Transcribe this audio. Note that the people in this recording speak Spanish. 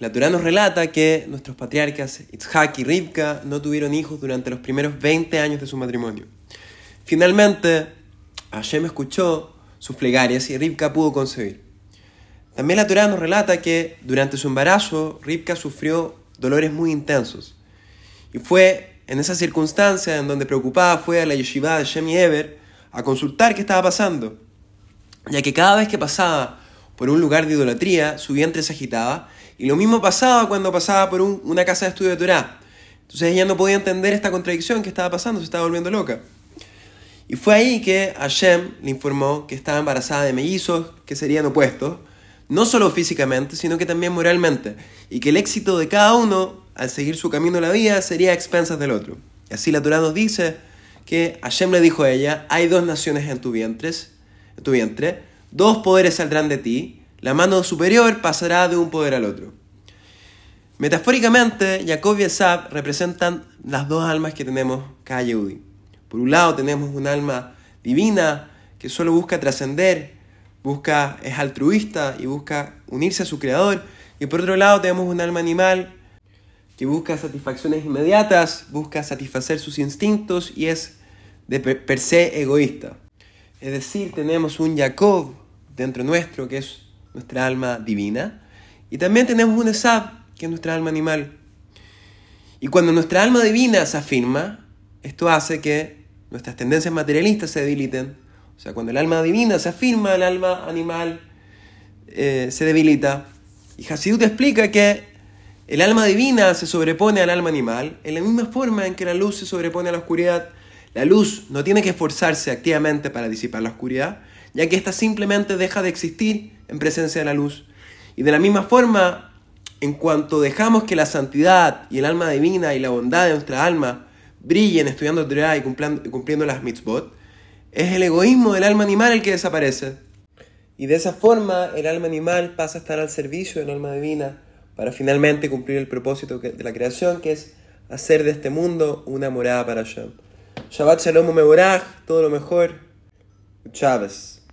La Torah nos relata que nuestros patriarcas Itzhak y Rivka no tuvieron hijos durante los primeros 20 años de su matrimonio. Finalmente, Hashem escuchó sus plegarias y Rivka pudo concebir. También la Torah nos relata que durante su embarazo Rivka sufrió dolores muy intensos. Y fue en esa circunstancia en donde preocupada fue a la yeshiva de Shem y Eber a consultar qué estaba pasando, ya que cada vez que pasaba por un lugar de idolatría, su vientre se agitaba, y lo mismo pasaba cuando pasaba por una casa de estudio de Torah. Entonces ella no podía entender esta contradicción que estaba pasando, se estaba volviendo loca. Y fue ahí que Hashem le informó que estaba embarazada de mellizos que serían opuestos, no solo físicamente, sino que también moralmente, y que el éxito de cada uno al seguir su camino en la vida sería a expensas del otro. Y así la Torah nos dice que Hashem le dijo a ella, hay dos naciones en tu, vientres, en tu vientre, dos poderes saldrán de ti, la mano superior pasará de un poder al otro. Metafóricamente, Jacob y Esab representan las dos almas que tenemos cada Yehudi. Por un lado tenemos un alma divina que solo busca trascender, busca, es altruista y busca unirse a su creador. Y por otro lado tenemos un alma animal que busca satisfacciones inmediatas, busca satisfacer sus instintos y es de per, se egoísta. Es decir, tenemos un Jacob dentro nuestro que es nuestra alma divina y también tenemos un Esab que es nuestra alma animal. Y cuando nuestra alma divina se afirma, esto hace que nuestras tendencias materialistas se debiliten. O sea, cuando el alma divina se afirma, el alma animal eh, se debilita. Y Hasidut explica que el alma divina se sobrepone al alma animal en la misma forma en que la luz se sobrepone a la oscuridad. La luz no tiene que esforzarse activamente para disipar la oscuridad, ya que ésta simplemente deja de existir en presencia de la luz. Y de la misma forma, en cuanto dejamos que la santidad y el alma divina y la bondad de nuestra alma brillen estudiando Torah y cumpliendo, las mitzvot, es el egoísmo del alma animal el que desaparece. Y de esa forma el alma animal pasa a estar al servicio del alma divina para finalmente cumplir el propósito de la creación, que es hacer de este mundo una morada para Hashem. Shabbat Shalom Mevorach, todo lo mejor. Chávez.